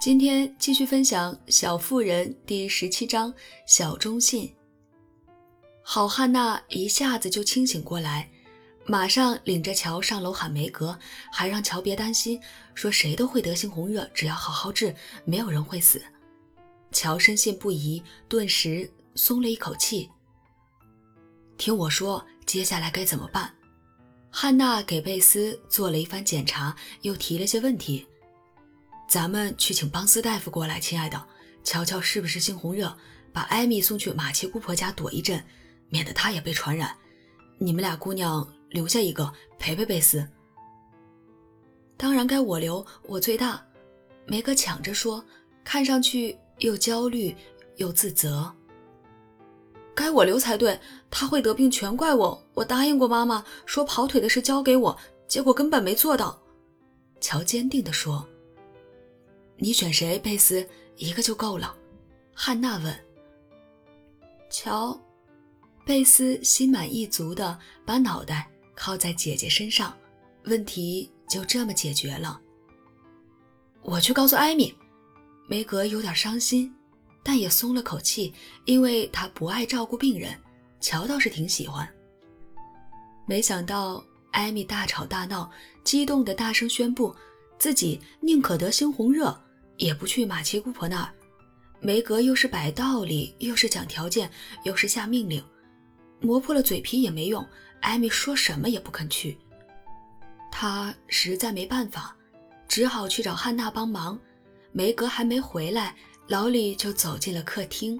今天继续分享《小妇人》第十七章“小忠信”。好汉娜一下子就清醒过来，马上领着乔上楼喊梅格，还让乔别担心，说谁都会得猩红热，只要好好治，没有人会死。乔深信不疑，顿时松了一口气。听我说，接下来该怎么办？汉娜给贝斯做了一番检查，又提了些问题。咱们去请邦斯大夫过来，亲爱的，瞧瞧是不是猩红热。把艾米送去马奇姑婆家躲一阵，免得她也被传染。你们俩姑娘留下一个陪陪贝斯。当然该我留，我最大。梅格抢着说，看上去又焦虑又自责。该我留才对，他会得病全怪我。我答应过妈妈，说跑腿的事交给我，结果根本没做到。乔坚定地说。你选谁，贝斯？一个就够了。汉娜问。乔，贝斯心满意足地把脑袋靠在姐姐身上，问题就这么解决了。我去告诉艾米。梅格有点伤心，但也松了口气，因为她不爱照顾病人。乔倒是挺喜欢。没想到艾米大吵大闹，激动的大声宣布，自己宁可得猩红热。也不去马奇姑婆那儿，梅格又是摆道理，又是讲条件，又是下命令，磨破了嘴皮也没用。艾米说什么也不肯去，他实在没办法，只好去找汉娜帮忙。梅格还没回来，老李就走进了客厅，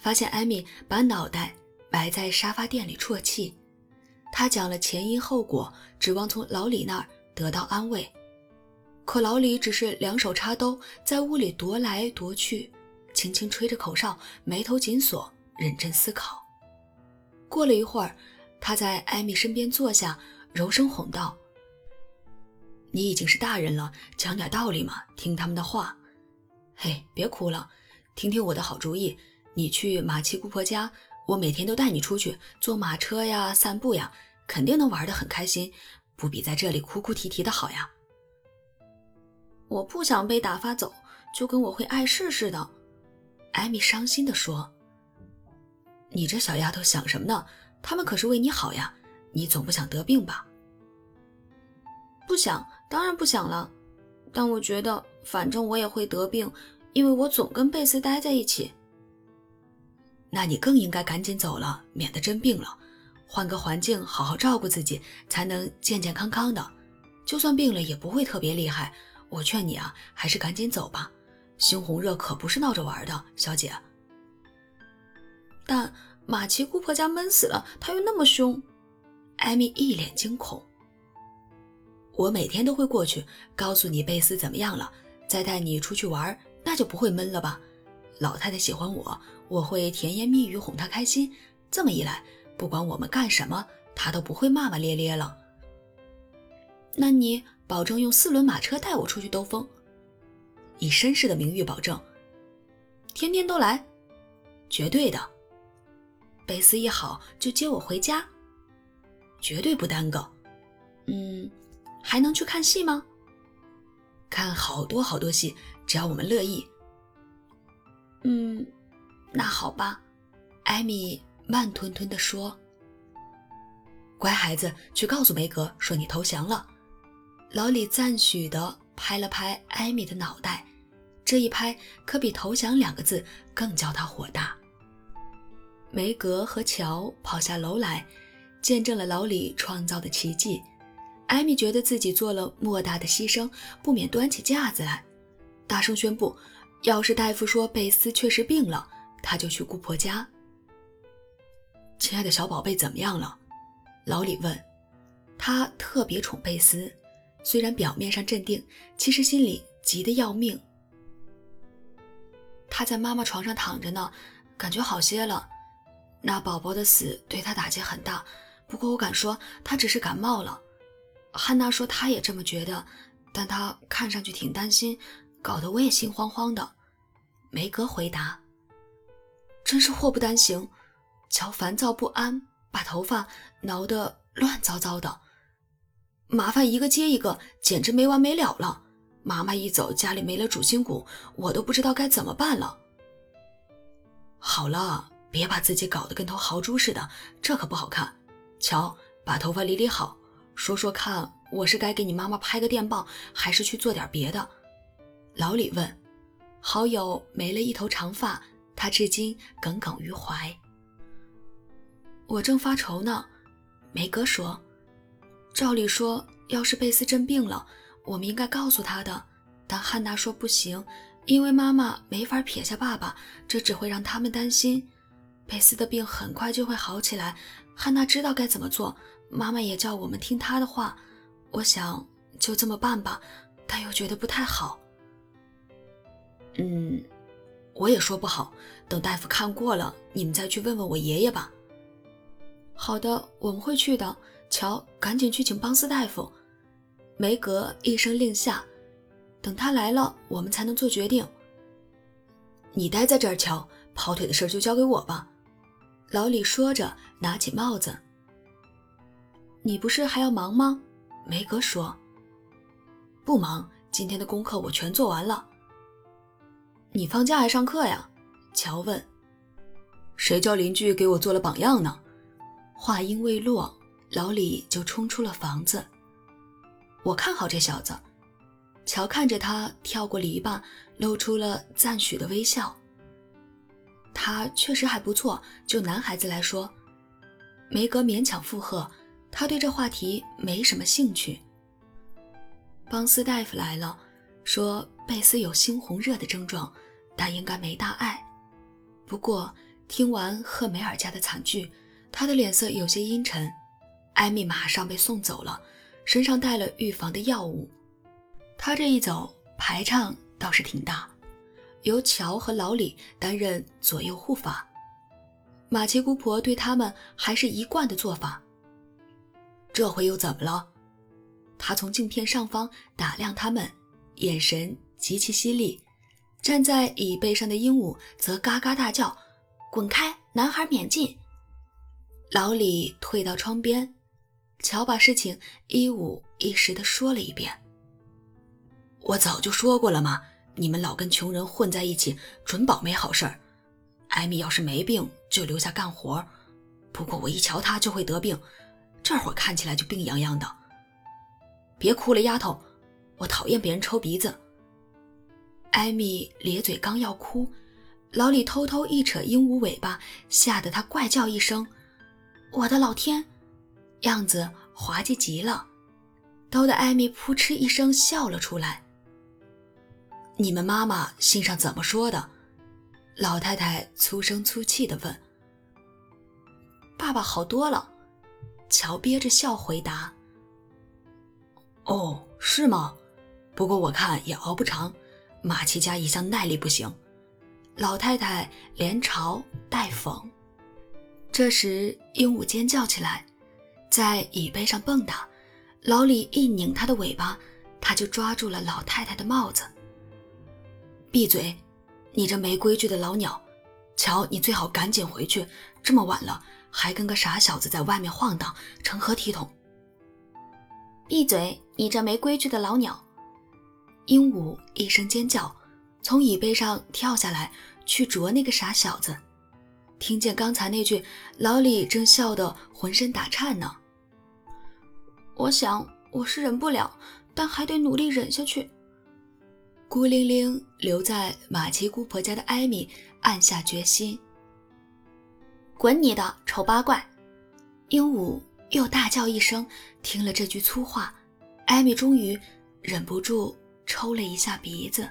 发现艾米把脑袋埋在沙发垫里啜泣。他讲了前因后果，指望从老李那儿得到安慰。可老李只是两手插兜，在屋里踱来踱去，轻轻吹着口哨，眉头紧锁，认真思考。过了一会儿，他在艾米身边坐下，柔声哄道：“你已经是大人了，讲点道理嘛，听他们的话。嘿，别哭了，听听我的好主意。你去马七姑婆家，我每天都带你出去坐马车呀，散步呀，肯定能玩得很开心，不比在这里哭哭啼啼的好呀。”我不想被打发走，就跟我会碍事似的。艾米伤心地说：“你这小丫头想什么呢？他们可是为你好呀，你总不想得病吧？”“不想，当然不想了。但我觉得，反正我也会得病，因为我总跟贝斯待在一起。”“那你更应该赶紧走了，免得真病了。换个环境，好好照顾自己，才能健健康康的。就算病了，也不会特别厉害。”我劝你啊，还是赶紧走吧。猩红热可不是闹着玩的，小姐。但马奇姑婆家闷死了，她又那么凶。艾米一脸惊恐。我每天都会过去，告诉你贝斯怎么样了，再带你出去玩，那就不会闷了吧？老太太喜欢我，我会甜言蜜语哄她开心。这么一来，不管我们干什么，她都不会骂骂咧咧了。那你？保证用四轮马车带我出去兜风，以绅士的名誉保证，天天都来，绝对的。贝斯一好就接我回家，绝对不耽搁。嗯，还能去看戏吗？看好多好多戏，只要我们乐意。嗯，那好吧。艾米慢吞吞地说：“乖孩子，去告诉梅格说你投降了。”老李赞许地拍了拍艾米的脑袋，这一拍可比“投降”两个字更叫他火大。梅格和乔跑下楼来，见证了老李创造的奇迹。艾米觉得自己做了莫大的牺牲，不免端起架子来，大声宣布：“要是大夫说贝斯确实病了，他就去姑婆家。”亲爱的小宝贝怎么样了？老李问。他特别宠贝斯。虽然表面上镇定，其实心里急得要命。他在妈妈床上躺着呢，感觉好些了。那宝宝的死对他打击很大，不过我敢说他只是感冒了。汉娜说她也这么觉得，但她看上去挺担心，搞得我也心慌慌的。梅格回答：“真是祸不单行。”乔烦躁不安，把头发挠得乱糟糟的。麻烦一个接一个，简直没完没了了。妈妈一走，家里没了主心骨，我都不知道该怎么办了。好了，别把自己搞得跟头豪猪似的，这可不好看。瞧，把头发理理好，说说看，我是该给你妈妈拍个电报，还是去做点别的？老李问。好友没了一头长发，他至今耿耿于怀。我正发愁呢，梅格说：“照理说，要是贝斯真病了，我们应该告诉他的。但汉娜说不行，因为妈妈没法撇下爸爸，这只会让他们担心。贝斯的病很快就会好起来，汉娜知道该怎么做，妈妈也叫我们听她的话。我想就这么办吧，但又觉得不太好。”嗯，我也说不好。等大夫看过了，你们再去问问我爷爷吧。好的，我们会去的。乔，赶紧去请邦斯大夫。梅格一声令下，等他来了，我们才能做决定。你待在这儿，乔，跑腿的事就交给我吧。老李说着，拿起帽子。你不是还要忙吗？梅格说。不忙，今天的功课我全做完了。你放假还上课呀？乔问。谁叫邻居给我做了榜样呢？话音未落，老李就冲出了房子。我看好这小子。乔看着他跳过篱笆，露出了赞许的微笑。他确实还不错，就男孩子来说。梅格勉强附和，他对这话题没什么兴趣。邦斯大夫来了，说贝斯有猩红热的症状。但应该没大碍。不过听完赫梅尔家的惨剧，他的脸色有些阴沉。艾米马上被送走了，身上带了预防的药物。他这一走，排场倒是挺大，由乔和老李担任左右护法。马奇姑婆对他们还是一贯的做法。这回又怎么了？他从镜片上方打量他们，眼神极其犀利。站在椅背上的鹦鹉则嘎嘎大叫：“滚开，男孩免进！”老李退到窗边，乔把事情一五一十地说了一遍。我早就说过了嘛，你们老跟穷人混在一起，准保没好事儿。艾米要是没病，就留下干活。不过我一瞧她就会得病，这会儿看起来就病殃殃的。别哭了，丫头，我讨厌别人抽鼻子。艾米咧嘴刚要哭，老李偷偷一扯鹦鹉尾巴，吓得他怪叫一声：“我的老天！”样子滑稽极了，逗得艾米扑哧一声笑了出来。你们妈妈信上怎么说的？老太太粗声粗气地问。爸爸好多了，乔憋着笑回答：“哦，是吗？不过我看也熬不长。”马奇家一向耐力不行，老太太连嘲带讽。这时，鹦鹉尖叫起来，在椅背上蹦跶。老李一拧它的尾巴，它就抓住了老太太的帽子。闭嘴，你这没规矩的老鸟！瞧，你最好赶紧回去，这么晚了还跟个傻小子在外面晃荡，成何体统？闭嘴，你这没规矩的老鸟！鹦鹉一声尖叫，从椅背上跳下来，去啄那个傻小子。听见刚才那句，老李正笑得浑身打颤呢。我想我是忍不了，但还得努力忍下去。孤零零留在马奇姑婆家的艾米暗下决心：“滚你的丑八怪！”鹦鹉又大叫一声。听了这句粗话，艾米终于忍不住。抽了一下鼻子。